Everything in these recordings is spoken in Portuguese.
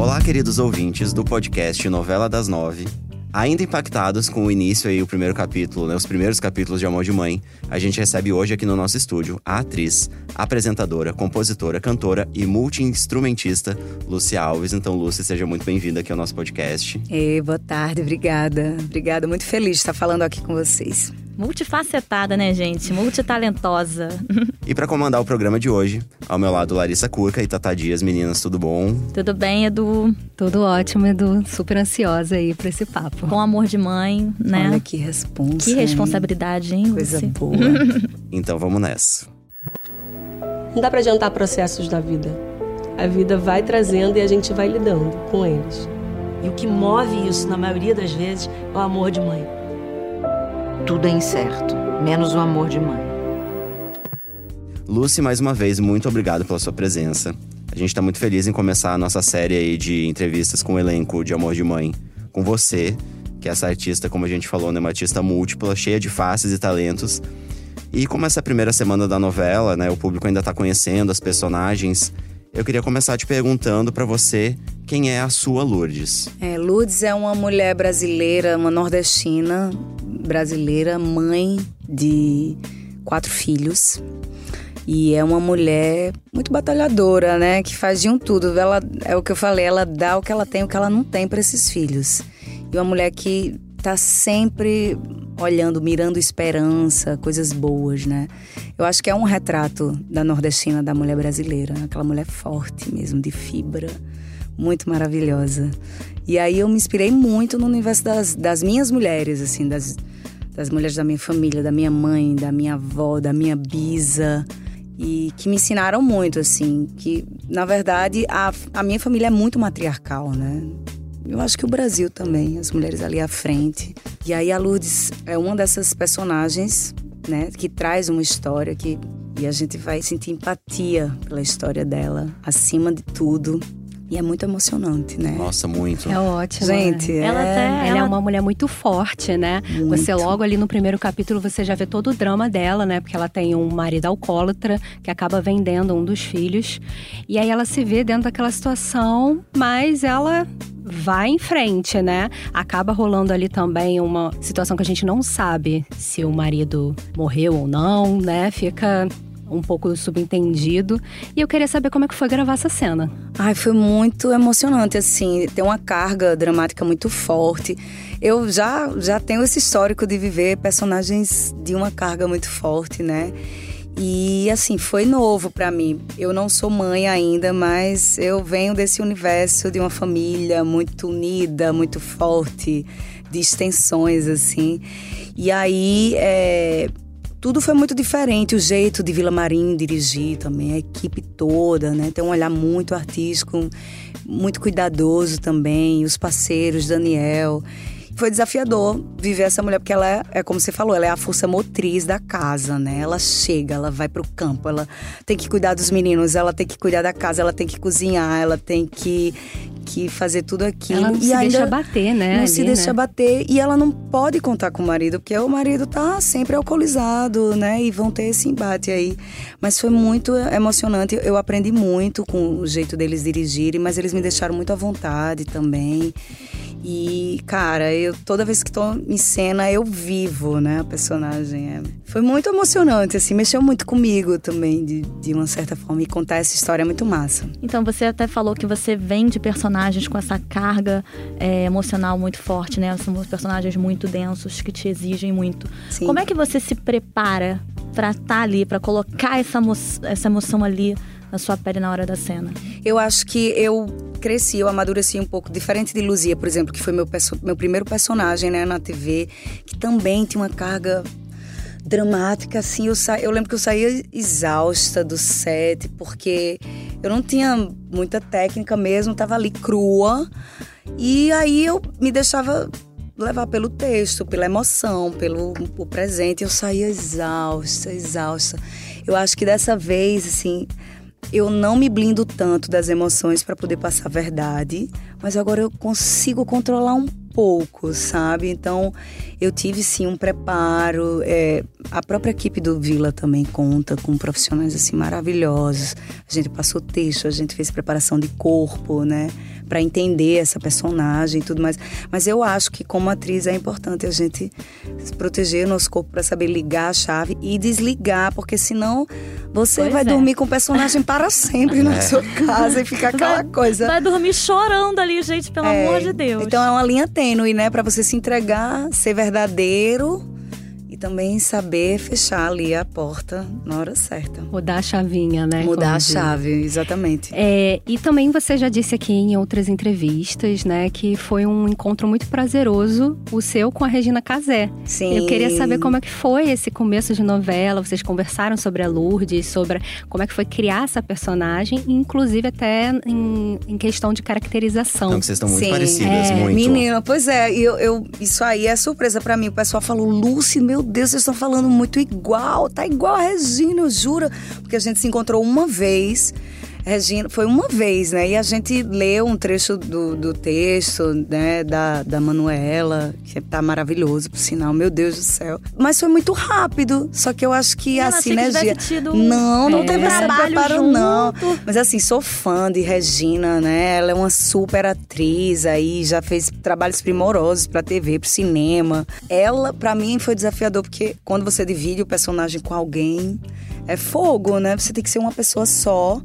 Olá, queridos ouvintes do podcast Novela das Nove. Ainda impactados com o início e o primeiro capítulo, né, os primeiros capítulos de Amor de Mãe, a gente recebe hoje aqui no nosso estúdio a atriz, apresentadora, compositora, cantora e multi-instrumentista Lúcia Alves. Então, Lúcia, seja muito bem-vinda aqui ao nosso podcast. Ei, boa tarde, obrigada. Obrigada, muito feliz de estar falando aqui com vocês. Multifacetada, né, gente? Multitalentosa. E para comandar o programa de hoje, ao meu lado Larissa Curca e Tata Dias. Meninas, tudo bom? Tudo bem, Edu? Tudo ótimo, Edu. Super ansiosa aí pra esse papo. Com amor de mãe, né? Olha que responsa. Que responsabilidade, hein? Coisa Lucy? boa. Então vamos nessa. Não dá pra adiantar processos da vida. A vida vai trazendo e a gente vai lidando com eles. E o que move isso, na maioria das vezes, é o amor de mãe. Tudo é incerto, menos o amor de mãe. Lucy, mais uma vez, muito obrigado pela sua presença. A gente tá muito feliz em começar a nossa série aí de entrevistas com o elenco de Amor de Mãe. Com você, que é essa artista, como a gente falou, né? Uma artista múltipla, cheia de faces e talentos. E como essa é a primeira semana da novela, né? O público ainda tá conhecendo as personagens. Eu queria começar te perguntando pra você quem é a sua Lourdes. É, Lourdes é uma mulher brasileira, uma nordestina brasileira, mãe de quatro filhos. E é uma mulher muito batalhadora, né? Que faz de um tudo. Ela, é o que eu falei, ela dá o que ela tem, o que ela não tem para esses filhos. E uma mulher que tá sempre olhando, mirando esperança, coisas boas, né? Eu acho que é um retrato da nordestina, da mulher brasileira. Aquela mulher forte mesmo, de fibra. Muito maravilhosa. E aí eu me inspirei muito no universo das, das minhas mulheres, assim, das, das mulheres da minha família, da minha mãe, da minha avó, da minha bisa e que me ensinaram muito, assim, que na verdade a, a minha família é muito matriarcal, né? Eu acho que o Brasil também, as mulheres ali à frente. E aí a Lourdes é uma dessas personagens, né, que traz uma história que e a gente vai sentir empatia pela história dela, acima de tudo. E é muito emocionante, né? Nossa, muito. É ótimo. Gente, né? Ela é... até- Ela é Ela- uma mulher muito forte, né? Muito. Você logo ali no primeiro capítulo você já vê todo o drama dela, né? Porque ela tem um marido alcoólatra que acaba vendendo um dos filhos. E aí ela se vê dentro daquela situação, mas ela vai em frente, né? Acaba rolando ali também uma situação que a gente não sabe se o marido morreu ou não, né? Fica um pouco subentendido. E eu queria saber como é que foi gravar essa cena. Ai, foi muito emocionante, assim. Tem uma carga dramática muito forte. Eu já, já tenho esse histórico de viver personagens de uma carga muito forte, né? E assim, foi novo pra mim. Eu não sou mãe ainda, mas eu venho desse universo de uma família muito unida, muito forte, de extensões, assim. E aí, é, tudo foi muito diferente. O jeito de Vila Marim dirigir também, a equipe toda, né? Tem um olhar muito artístico, muito cuidadoso também. Os parceiros, Daniel. Foi desafiador viver essa mulher, porque ela é, é como você falou, ela é a força motriz da casa, né? Ela chega, ela vai pro campo, ela tem que cuidar dos meninos, ela tem que cuidar da casa, ela tem que cozinhar, ela tem que, que fazer tudo aquilo. Ela não e se deixa bater, né? não ali, se deixa né? bater e ela não pode contar com o marido, porque o marido tá sempre alcoolizado, né? E vão ter esse embate aí. Mas foi muito emocionante. Eu aprendi muito com o jeito deles dirigirem, mas eles me deixaram muito à vontade também. E, cara, eu toda vez que tô em cena, eu vivo, né, a personagem. É. Foi muito emocionante, assim, mexeu muito comigo também, de, de uma certa forma. E contar essa história é muito massa. Então, você até falou que você vem de personagens com essa carga é, emocional muito forte, né? São personagens muito densos que te exigem muito. Sim. Como é que você se prepara pra estar ali, pra colocar essa, essa emoção ali na sua pele na hora da cena? Eu acho que eu cresci, eu amadureci um pouco, diferente de Luzia, por exemplo, que foi meu, meu primeiro personagem né, na TV, que também tinha uma carga dramática, assim. Eu, sa... eu lembro que eu saía exausta do set, porque eu não tinha muita técnica mesmo, tava ali crua. E aí eu me deixava levar pelo texto, pela emoção, pelo presente. Eu saía exausta, exausta. Eu acho que dessa vez, assim, eu não me blindo tanto das emoções para poder passar a verdade, mas agora eu consigo controlar um pouco, sabe? Então eu tive sim um preparo. É, a própria equipe do Vila também conta com profissionais assim maravilhosos. A gente passou texto, a gente fez preparação de corpo, né? Para entender essa personagem e tudo mais. Mas eu acho que, como atriz, é importante a gente proteger o nosso corpo para saber ligar a chave e desligar, porque senão você Pois vai é. dormir com o personagem para sempre na sua casa e fica aquela coisa. Vai dormir chorando ali, gente, pelo É, amor de Deus. Então é uma linha tênue, né? Pra você se entregar, ser verdadeiro também saber fechar ali a porta na hora certa. Mudar a chavinha, né? Mudar a chave, exatamente. É, e também você já disse aqui em outras entrevistas, né, que foi um encontro muito prazeroso o seu com a Regina Casé. Sim. Eu queria saber como é que foi esse começo de novela. Vocês conversaram sobre a Lourdes, sobre como é que foi criar essa personagem, inclusive até em, em questão de caracterização. Então, que vocês estão muito Sim, parecidas, é, muito. Menina, pois é, eu, eu, isso aí é surpresa pra mim. O pessoal falou, Lucy, meu Deus, vocês estão falando muito igual, tá igual a Regina, eu juro. Porque a gente se encontrou uma vez. Regina, foi uma vez, né? E a gente leu um trecho do, do texto, né, da, da Manuela, que tá maravilhoso, por sinal, meu Deus do céu. Mas foi muito rápido, só que eu acho que Ela a sinergia. tido Não, não É. teve esse preparo, não. junto. Mas assim, sou fã de Regina, né? Ela é uma super atriz aí, já fez trabalhos primorosos pra TV, pro cinema. Ela, pra mim, foi desafiador, porque quando você divide o personagem com alguém, é fogo, né? Você tem que ser uma pessoa só.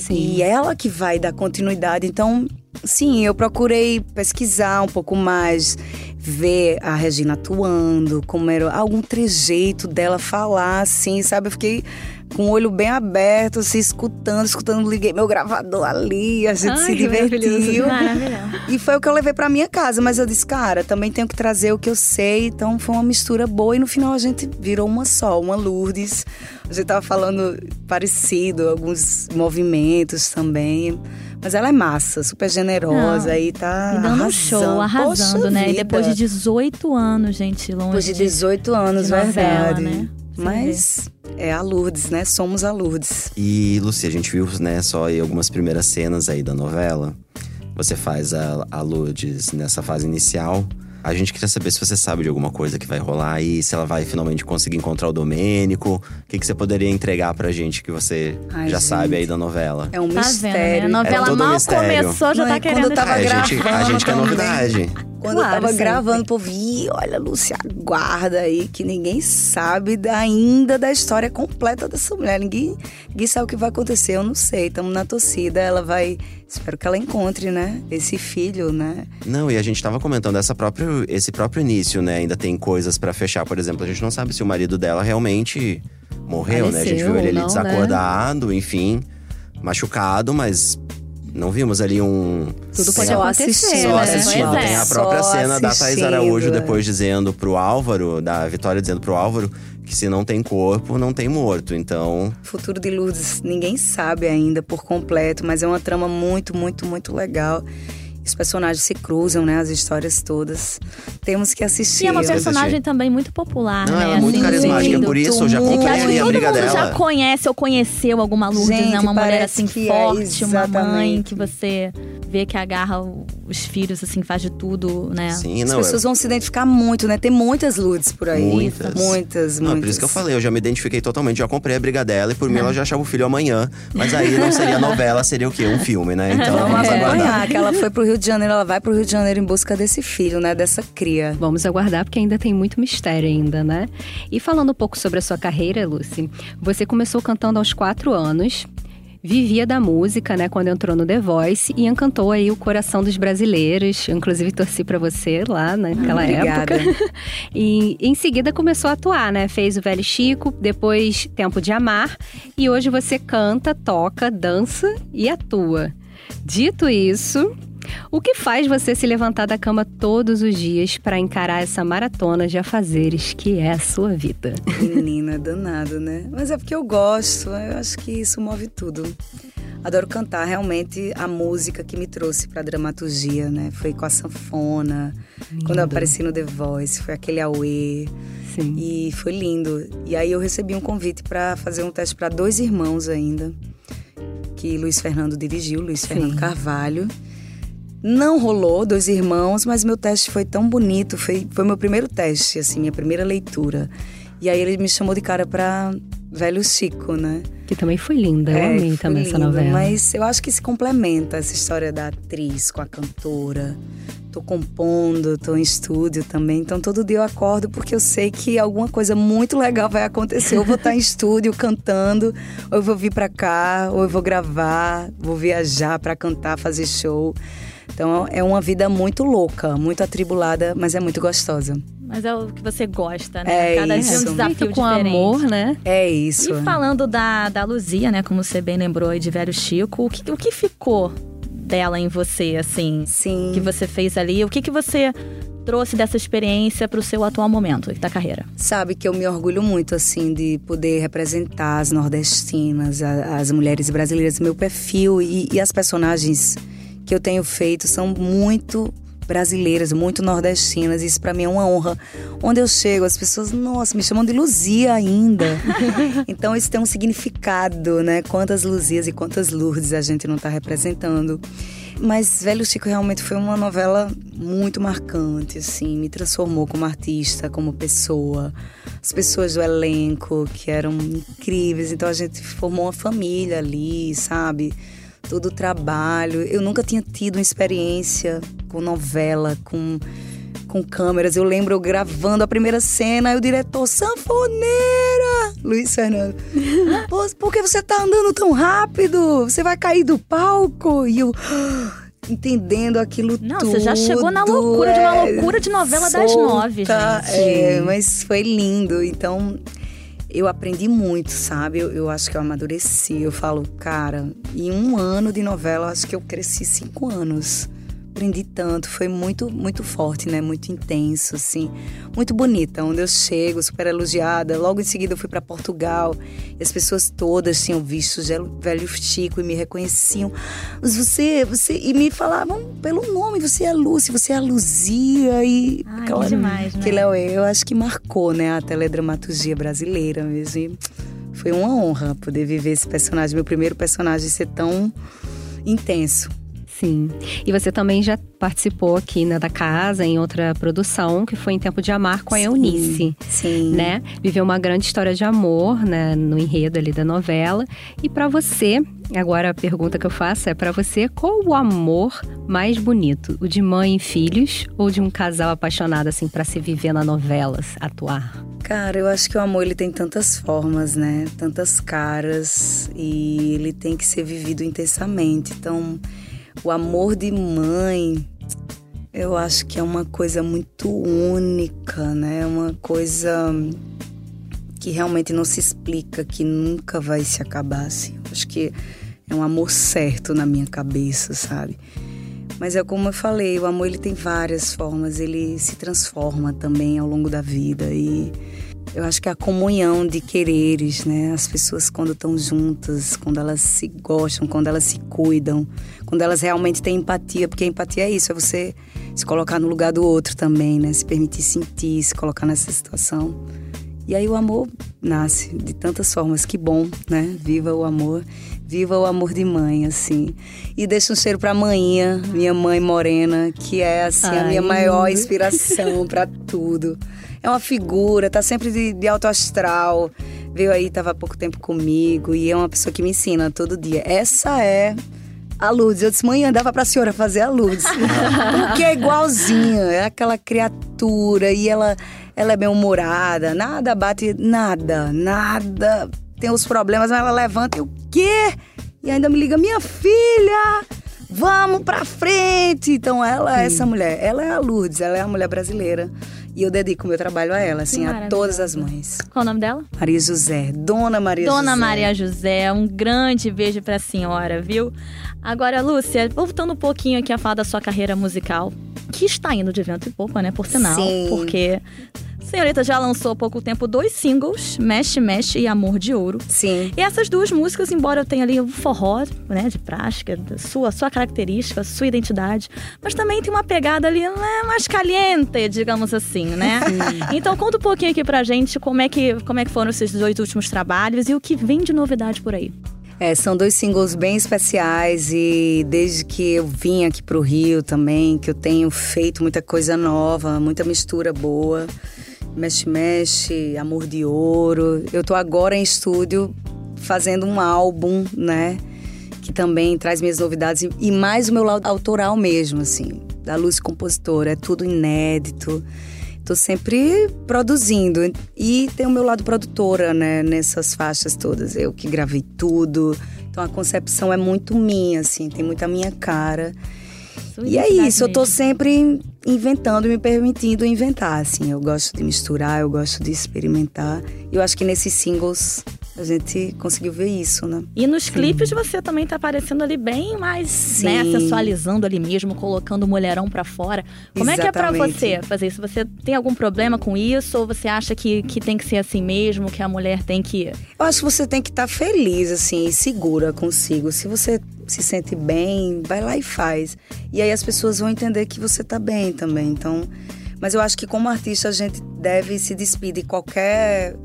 Sim. E ela que vai dar continuidade. Então, sim, eu procurei pesquisar um pouco mais, ver a Regina atuando, como era algum trejeito dela falar, assim, sabe? Eu fiquei com o olho bem aberto, assim, escutando, escutando, liguei meu gravador ali, a gente Ai, se divertiu. Maravilhoso. E foi o que eu levei pra minha casa, mas eu disse, cara, também tenho que trazer o que eu sei, então foi uma mistura boa e no final a gente virou uma só, uma Lourdes. A gente tava falando parecido, alguns movimentos também. Mas ela é massa, super generosa Não, e tá E dando um arrasando. show, arrasando, Poxa né? E vida. depois de 18 anos, gente, longe Depois de 18 anos, de novela, verdade. né? Mas é a Lourdes, né? Somos a Lourdes. E, Lucy, a gente viu, né, só aí algumas primeiras cenas aí da novela. Você faz a, a Lourdes nessa fase inicial. A gente queria saber se você sabe de alguma coisa que vai rolar aí, se ela vai finalmente conseguir encontrar o Domênico. O que, que você poderia entregar pra gente que você Ai, já gente. sabe aí da novela? É um Tá vendo, né? mistério. A novela um mal mistério. começou, já Não, tá e quando querendo. eu tava a, gente, a gente quer novidade. Quando Claro, eu tava sempre. gravando, o povo, "Ih, olha, Lúcia, aguarda aí, que ninguém sabe da- ainda da história completa dessa mulher. Ninguém, ninguém sabe o que vai acontecer, eu não sei. Estamos na torcida, ela vai. Espero que ela encontre, né? Esse filho, né? Não, e a gente tava comentando essa próprio, esse próprio início, né? Ainda tem coisas pra fechar. Por exemplo, a gente não sabe se o marido dela realmente morreu, né? A gente viu ele ali não, né? desacordado, enfim, machucado, mas não vimos ali um. Tudo pode Só acontecer, assistindo, Só né? assistindo. Pois é. Tem a própria Só cena da Thaís assistindo, Araújo depois dizendo pro Álvaro, da Vitória dizendo pro Álvaro, que se não tem corpo, não tem morto. Então, O futuro de Lourdes ninguém sabe ainda por completo, mas é uma trama muito, muito, muito legal. Os personagens se cruzam, né? As histórias todas. Temos que assistir. E é uma personagem também muito popular, não, né? ela é muito Assim, carismática. Por isso, eu já muito. E que acho que acompanharia a todo briga mundo dela. já conhece ou conheceu alguma Lourdes, Gente, né? Uma mulher assim é, forte, uma mãe que você vê que agarra os filhos, assim, faz de tudo, né? Sim, As não. pessoas vão se identificar muito, né? Tem muitas Lourdes por aí. Muitas. Muitas, Não, muitas. por isso que eu falei, eu já me identifiquei totalmente, já comprei a briga dela e por mim ela já achava o filho amanhã. Mas aí não seria novela, seria o quê? Um filme, né? Então Vamos vamos aguardar. que ela foi pro Rio de Janeiro, ela vai pro Rio de Janeiro em busca desse filho, né? Dessa cria. Vamos aguardar porque ainda tem muito mistério ainda, né? E falando um pouco sobre a sua carreira, Lucy, você começou cantando aos quatro anos. Vivia da música, né, quando entrou no The Voice e encantou aí o coração dos brasileiros. Eu, inclusive torci pra você lá naquela Obrigada. época. E em seguida começou a atuar, né? Fez o Velho Chico, depois Tempo de Amar e hoje você canta, toca, dança e atua. Dito isso, o que faz você se levantar da cama todos os dias para encarar essa maratona de afazeres que é a sua vida? Menina, danado, né? Mas é porque eu gosto, eu acho que isso move tudo. Adoro cantar, realmente a música que me trouxe pra dramaturgia, né? Foi com a sanfona, quando eu apareci no The Voice, foi aquele Aue. Sim. E foi lindo. E aí eu recebi um convite pra fazer um teste pra dois irmãos ainda, que Luiz Fernando dirigiu, Luiz Fernando Carvalho. Não rolou, dois irmãos, mas meu teste foi tão bonito, foi, foi meu primeiro teste, assim, minha primeira leitura. E aí ele me chamou de cara pra Velho Chico, né? Que também foi linda, eu É, amei também essa novela. Mas eu acho que se complementa essa história da atriz com a cantora. Tô compondo, tô em estúdio também. Então todo dia eu acordo porque eu sei que alguma coisa muito legal vai acontecer. Eu vou estar em estúdio cantando, ou eu vou vir pra cá, ou eu vou gravar, vou viajar pra cantar, fazer show. Então é uma vida muito louca, muito atribulada, mas é muito gostosa. Mas é o que você gosta, né? É Cada dia é um isso. desafio Feito com diferente. amor, né? É isso. E falando da, da Luzia, né? Como você bem lembrou aí de Velho Chico, o que, o que ficou dela em você, assim? Sim. Que você fez ali? O que, que você trouxe dessa experiência para o seu atual momento da carreira? Sabe que eu me orgulho muito, assim, de poder representar as nordestinas, a- as mulheres brasileiras. Meu perfil e, e as personagens que eu tenho feito são muito brasileiras, muito nordestinas. Isso pra mim é uma honra. Onde eu chego, as pessoas, nossa, me chamam de Luzia ainda. então isso tem um significado, né? Quantas Luzias e quantas Lourdes a gente não tá representando. Mas Velho Chico realmente foi uma novela muito marcante, assim, me transformou como artista, como pessoa. As pessoas do elenco que eram incríveis, então a gente formou uma família ali, sabe? Todo o trabalho. Eu nunca tinha tido uma experiência com novela, com com câmeras. Eu lembro eu gravando a primeira cena e o diretor, sanfoneira! Luiz Fernando. Por que você tá andando tão rápido? Você vai cair do palco? E eu entendendo aquilo Não, tudo. você já chegou na loucura de uma é, loucura de novela das solta, nove, gente. É, mas foi lindo. Então, eu aprendi muito, sabe? Eu, eu acho que eu amadureci. Eu falo, cara, em um ano de novela, eu acho que eu cresci cinco anos. Aprendi tanto, foi muito, muito forte, né? Muito intenso, assim. Muito bonita. Onde eu chego, super elogiada. Logo em seguida eu fui para Portugal. E as pessoas todas tinham visto o Velho Chico e me reconheciam. Mas você, você... E me falavam pelo nome. Você é a Lúcia, você é a Luzia. E aquela- que demais, né? Aquilo é- eu acho que marcou, né? A teledramaturgia brasileira mesmo. E foi uma honra poder viver esse personagem. Meu primeiro personagem ser tão intenso. Sim. E você também já participou aqui né, da casa, em outra produção, que foi em Tempo de Amar com a Eunice. Sim. Né? Viveu uma grande história de amor, né, no enredo ali da novela. E pra você, agora a pergunta que eu faço é pra você, qual o amor mais bonito? O de mãe e filhos ou de um casal apaixonado assim pra se viver na novela, atuar? Cara, eu acho que o amor ele tem tantas formas, né? Tantas caras e ele tem que ser vivido intensamente. Então, o amor de mãe, eu acho que é uma coisa muito única, né? Uma coisa que realmente não se explica, que nunca vai se acabar assim. Acho que é um amor certo na minha cabeça, sabe? Mas é como eu falei, o amor ele tem várias formas, ele se transforma também ao longo da vida e eu acho que a comunhão de quereres, né? As pessoas quando estão juntas, quando elas se gostam, quando elas se cuidam, quando elas realmente têm empatia, porque a empatia é isso, é você se colocar no lugar do outro também, né? Se permitir sentir, se colocar nessa situação. E aí o amor nasce de tantas formas, que bom, né? Viva o amor, viva o amor de mãe, assim. E deixa um cheiro pra manhinha, minha mãe morena, que é assim a minha Ai. maior inspiração pra tudo. É uma figura, tá sempre de, de alto astral. Veio aí, tava há pouco tempo comigo e é uma pessoa que me ensina todo dia. Essa é a Lourdes. Eu disse, mãe, dava pra senhora fazer a Lourdes. Porque é igualzinha, é aquela criatura e ela, ela é bem-humorada, nada bate, nada, nada. Tem os problemas, mas ela levanta e o quê? E ainda me liga, minha filha, vamos pra frente. Então ela é essa mulher, ela é a Lourdes, ela é a mulher brasileira. E eu dedico meu trabalho a ela, assim, a todas as mães. Qual o nome dela? Maria José, Dona Maria Dona José. Maria José, um grande beijo pra senhora, viu? Agora, Lúcia, voltando um pouquinho aqui a falar da sua carreira musical, que está indo de vento e popa, né? Por sinal. Sim. Porque senhorita já lançou há pouco tempo dois singles, Mexe, Mexe e Amor de Ouro. Sim. E essas duas músicas, embora eu tenha ali o forró, né, de prática, sua, sua característica, sua identidade, mas também tem uma pegada ali né, mais caliente, digamos assim, né? então conta um pouquinho aqui pra gente como é, que, como é que foram esses dois últimos trabalhos e o que vem de novidade por aí. É, são dois singles bem especiais e desde que eu vim aqui pro Rio também, que eu tenho feito muita coisa nova, muita mistura boa. Mexe Mexe, Amor de Ouro. Eu tô agora em estúdio fazendo um álbum, né? Que também traz minhas novidades e- mais o meu lado autoral mesmo, assim, da luz compositora. É tudo inédito. Tô sempre produzindo. E tem o meu lado produtora, né? Nessas faixas todas. Eu que gravei tudo. Então a concepção é muito minha, assim, tem muita minha cara. Sua E é isso, eu tô mesmo. sempre inventando e me permitindo inventar, assim. Eu gosto de misturar, eu gosto de experimentar. E eu acho que nesses singles a gente conseguiu ver isso, né? E nos clipes você também tá aparecendo ali bem mais, né, Sim. sensualizando ali mesmo, colocando o mulherão pra fora. Como é que é pra Exatamente. você fazer isso? Você tem algum problema com isso? Ou você acha que, que tem que ser assim mesmo, que a mulher tem que... Eu acho que você tem que estar feliz, assim, e segura consigo. Se você se sente bem, vai lá e faz. E aí as pessoas vão entender que você tá bem também. Então, mas eu acho que como artista a gente deve se despedir de qualquer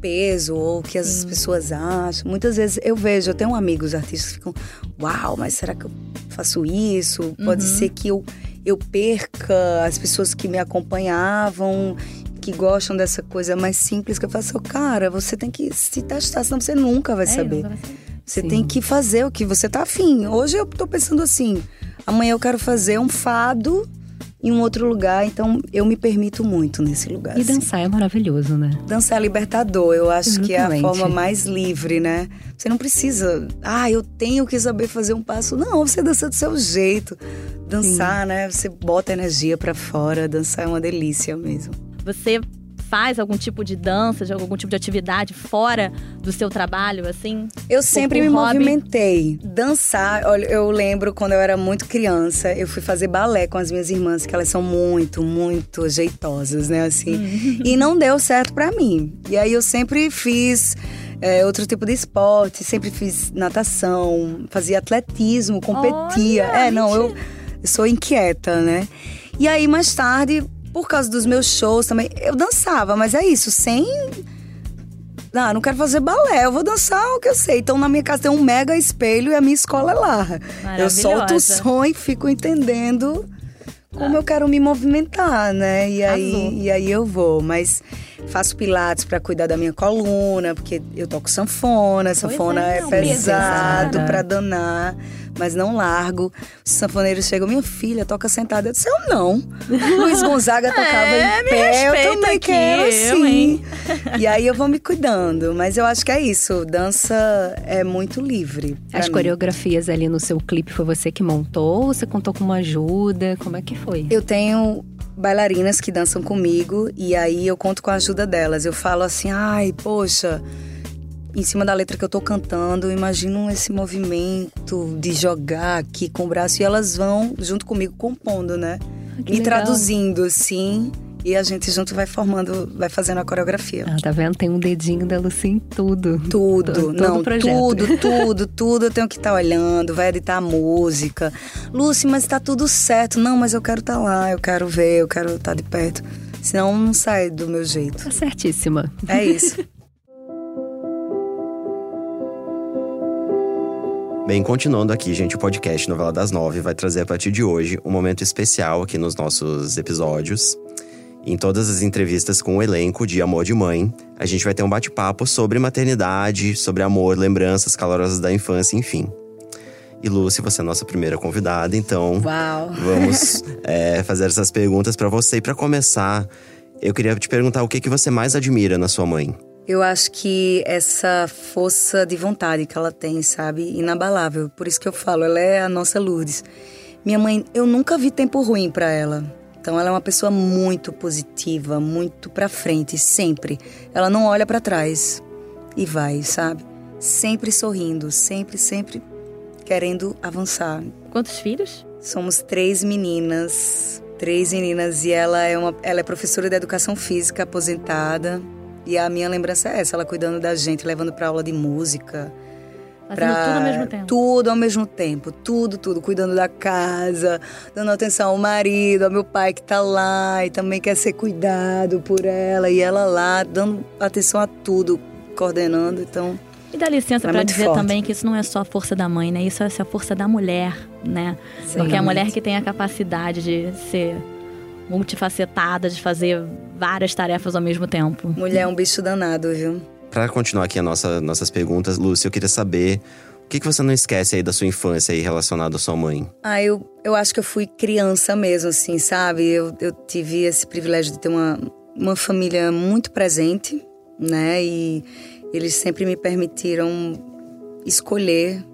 peso ou que as pessoas acham. Muitas vezes eu vejo, eu tenho amigos artistas que ficam, uau, mas será que eu faço isso? Pode ser que eu, eu perca as pessoas que me acompanhavam, que gostam dessa coisa mais simples que eu faço. Cara, você tem que se testar, senão você nunca vai É, saber. nunca vai saber. Você Sim. tem que fazer o que você tá afim. Hoje eu tô pensando assim, amanhã eu quero fazer um fado em um outro lugar, então eu me permito muito nesse lugar. E assim. dançar é maravilhoso, né? Dançar é libertador, eu acho que é a Exatamente. forma mais livre, né? Você não precisa, ah, eu tenho que saber fazer um passo. Não, você dança do seu jeito. Dançar, né? Você bota energia pra fora, dançar é uma delícia mesmo. Você faz algum tipo de dança, de algum tipo de atividade fora do seu trabalho, assim? Eu sempre me hobby? movimentei. Dançar, olha, eu lembro quando eu era muito criança, eu fui fazer balé com as minhas irmãs, que elas são muito, muito jeitosas, né, assim. E não deu certo pra mim. E aí eu sempre fiz é, outro tipo de esporte, sempre fiz natação, fazia atletismo, competia. Olha, é, não, eu, eu sou inquieta, né? E aí mais tarde, por causa dos meus shows também, eu dançava, mas é isso, sem ah, não quero fazer balé, eu vou dançar o que eu sei. Então na minha casa tem um mega espelho e a minha escola é lá. Eu solto o som e fico entendendo como eu quero me movimentar, né? E aí, e aí eu vou, mas faço pilates pra cuidar da minha coluna, porque eu toco sanfona, sanfona é, é, não, pesado pra danar, mas não largo. Os sanfoneiros chegam, minha filha toca sentada, eu disse, eu não. Luiz Gonzaga tocava É, em pé, eu também aqui, quero eu, sim. hein? E aí eu vou me cuidando, mas eu acho que é isso, dança é muito livre. As mim. coreografias ali no seu clipe foi você que montou ou você contou com uma ajuda? Como é que foi? Eu tenho bailarinas que dançam comigo e aí eu conto com a ajuda delas. Eu falo assim, ai, poxa, em cima da letra que eu tô cantando, eu imagino esse movimento de jogar aqui com o braço e elas vão junto comigo compondo, né? que Me legal. traduzindo, assim, e a gente junto vai formando, vai fazendo a coreografia. Ah, tá vendo? Tem um dedinho da Lucy em tudo. Tudo, Todo não, projeto. tudo, tudo, tudo eu tenho que estar olhando, vai editar a música. Lúcia, mas tá tudo certo. Não, mas eu quero estar lá, eu quero ver, eu quero estar de perto. Senão não sai do meu jeito. Tá certíssima. É isso. Bem, continuando aqui, gente, o podcast Novela das Nove vai trazer a partir de hoje um momento especial aqui nos nossos episódios. Em todas as entrevistas com o elenco de Amor de Mãe, a gente vai ter um bate-papo sobre maternidade, sobre amor, lembranças calorosas da infância, enfim. E Lúcia, você é a nossa primeira convidada, então Uau. vamos é, fazer essas perguntas pra você. E pra começar, eu queria te perguntar o que, que você mais admira na sua mãe. Eu acho que essa força de vontade que ela tem, sabe? Inabalável. Por isso que eu falo, ela é a nossa Lourdes. Minha mãe, eu nunca vi tempo ruim pra ela. Então ela é uma pessoa muito positiva, muito pra frente, sempre. Ela não olha pra trás e vai, sabe? Sempre sorrindo, sempre, sempre querendo avançar. Quantos filhos? Somos três meninas, três meninas e ela é uma, ela é professora de educação física aposentada. E a minha lembrança é essa, ela cuidando da gente, levando pra aula de música. Fazendo pra- tudo ao mesmo tempo. Tudo ao mesmo tempo, tudo, tudo. Cuidando da casa, dando atenção ao marido, ao meu pai que tá lá e também quer ser cuidado por ela. E ela lá, dando atenção a tudo, coordenando. Então, E dá licença É pra muito dizer forte. também que isso não é só a força da mãe, né? Isso é a força da mulher, né? Porque é a mulher que tem a capacidade de ser multifacetada, de fazer várias tarefas ao mesmo tempo. Mulher é um bicho danado, viu? Pra continuar aqui a nossa, nossas perguntas, Lúcia, eu queria saber o que, que você não esquece aí da sua infância aí relacionado à sua mãe? Ah, eu, eu acho que eu fui criança mesmo, assim, sabe? Eu, eu tive esse privilégio de ter uma, uma família muito presente, né? E eles sempre me permitiram escolher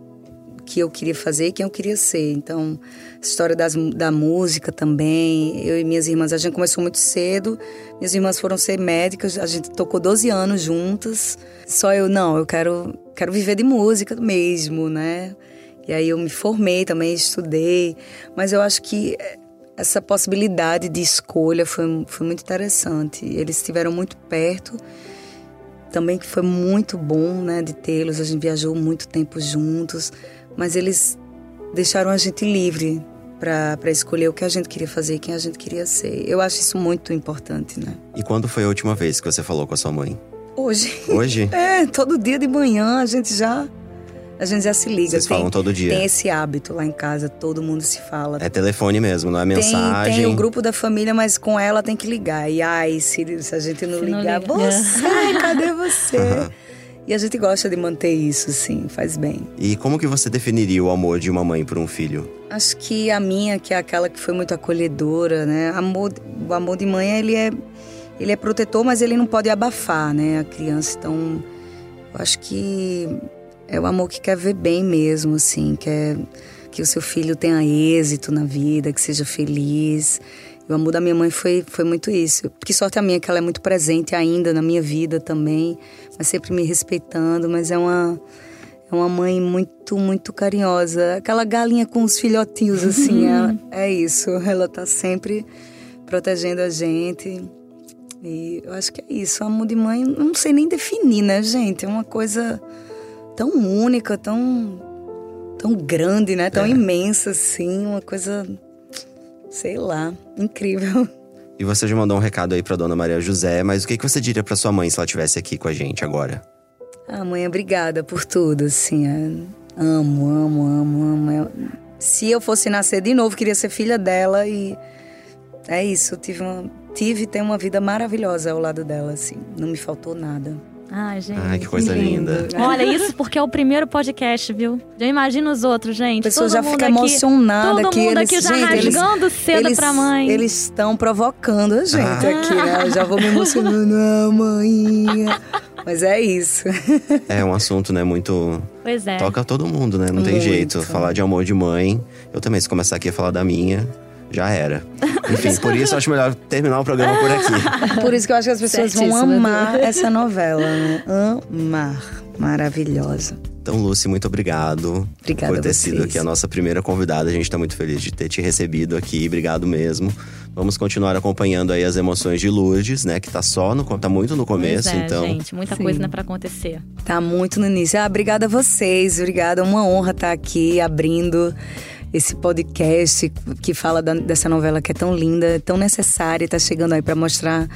que eu queria fazer quem eu queria ser. Então, a história das, da música também. Eu e minhas irmãs, a gente começou muito cedo. Minhas irmãs foram ser médicas, a gente tocou 12 anos juntas. Só eu, não, eu quero, quero viver de música mesmo, né? E aí eu me formei também, estudei. Mas eu acho que essa possibilidade de escolha foi, foi muito interessante. Eles estiveram muito perto. Também que foi muito bom, né, de tê-los. A gente viajou muito tempo juntos. Mas eles deixaram a gente livre para escolher o que a gente queria fazer e quem a gente queria ser. Eu acho isso muito importante, né? E quando foi a última vez que você falou com a sua mãe? Hoje. Hoje? É, todo dia de manhã a gente já a gente já se liga. Vocês falam todo dia? Tem esse hábito lá em casa, todo mundo se fala. É telefone mesmo, não é Tem, mensagem? tem o grupo da família, mas com ela tem que ligar. E ai, se, se a gente não Se não ligar, liga. você, cadê você? e a gente gosta de manter isso, sim, faz bem. E como que você definiria o amor de uma mãe por um filho? Acho que a minha, que é aquela que foi muito acolhedora, né? Amor, o amor de mãe, ele é, ele é protetor, mas ele não pode abafar, né? A criança. Então, eu acho que é o amor que quer ver bem mesmo, assim, quer que o seu filho tenha êxito na vida, que seja feliz. O amor da minha mãe foi, foi muito isso. Que sorte a minha que ela é muito presente ainda na minha vida também, mas sempre me respeitando, mas é uma é uma mãe muito, muito carinhosa. Aquela galinha com os filhotinhos, assim, é, é isso. Ela tá sempre protegendo a gente. E eu acho que é isso. O amor de mãe, não sei nem definir, né, gente? É uma coisa tão única, tão, tão grande, né? Tão É. imensa, assim. Uma coisa, sei lá, incrível. E você já mandou um recado aí pra dona Maria José, mas o que, que você diria pra sua mãe se ela estivesse aqui com a gente agora? Ah, mãe, obrigada por tudo, assim. é, amo, amo, amo, amo. Eu- se eu fosse nascer de novo, queria ser filha dela e é isso. Tive uma, tive e tenho uma vida maravilhosa ao lado dela, assim. Não me faltou nada. Ai, gente. Ai, que coisa linda. Olha, isso porque é o primeiro podcast, viu? Já imagina os outros, gente. A pessoa Todo já mundo fica aqui- emocionada Todo que mundo eles, aqui já gente, eles- rasgando seda eles, pra mãe. Eles estão provocando a gente Ah. aqui, né? Já vou me emocionando, ah, mãe. Mas é isso. É um assunto, né, muito. Pois é. Toca todo mundo, né? Não tem Muito. jeito. Falar de amor de mãe. Eu também, se começar aqui a falar da minha, já era. Enfim, por isso eu acho melhor terminar o programa por aqui. Por isso que eu acho que as pessoas vão Certíssimo, amar essa novela, né? Amar. Maravilhosa. Então, Lucy, muito obrigado Obrigada por ter a sido aqui a nossa primeira convidada. A gente tá muito feliz de ter te recebido aqui. Obrigado mesmo. Vamos continuar acompanhando aí as emoções de Lourdes, né? Que tá só no. tá muito no começo, é, então. gente. Muita Sim. coisa ainda pra acontecer. Tá muito no início. Ah, obrigada a vocês, obrigada. É uma honra estar aqui abrindo esse podcast que fala da- dessa novela que é tão linda, tão necessária. Tá chegando aí para mostrar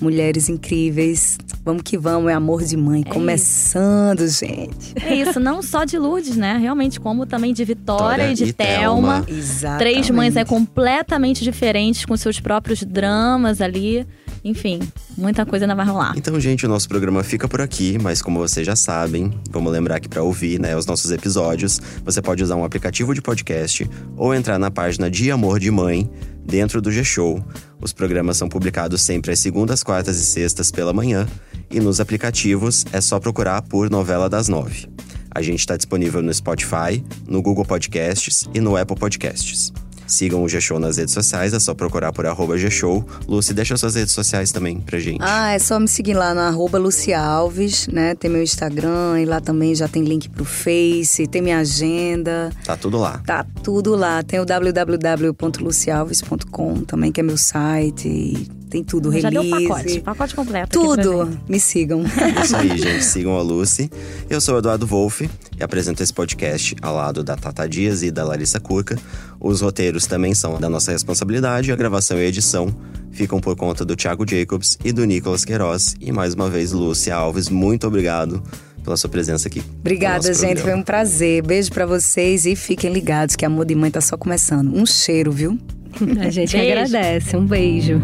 mulheres incríveis. Vamos que vamos, é amor de mãe. Começando, gente. É isso, não só de Lourdes, né? Realmente, como também de Vitória Vitória e de e Thelma. Thelma. Exatamente. Três mães é completamente diferentes, com seus próprios dramas ali. Enfim, muita coisa ainda vai rolar. Então, gente, o nosso programa fica por aqui, mas como vocês já sabem, vamos lembrar que para ouvir né, os nossos episódios, você pode usar um aplicativo de podcast ou entrar na página de Amor de Mãe dentro do G-Show. Os programas são publicados sempre às segundas, quartas e sextas pela manhã, e nos aplicativos é só procurar por Novela das Nove. A gente está disponível no Spotify, no Google Podcasts e no Apple Podcasts. Sigam o G-Show nas redes sociais, é só procurar por arroba G-Show. Lucy, deixa suas redes sociais também pra gente. Ah, é só me seguir lá no arroba Lucia Alves, né? Tem meu Instagram e lá também já tem link pro Face, tem minha agenda. Tá tudo lá. Tá tudo lá. Tem o www.lucialves.com também, que é meu site. Tem tudo, Já deu release. pacote, pacote completo. Tudo. Me sigam. É Isso aí, gente. Sigam a Lucy. Eu sou o Eduardo Wolff e apresento esse podcast ao lado da Tata Dias e da Larissa Curca. Os roteiros também são da nossa responsabilidade, a gravação e a edição ficam por conta do Thiago Jacobs e do Nicolas Queiroz. E mais uma vez, Lúcia Alves, muito obrigado pela sua presença aqui. Obrigada, gente. Foi um prazer. Beijo para vocês e fiquem ligados que Amor de Mãe tá só começando. Um cheiro, viu? A gente beijo. agradece. Um beijo.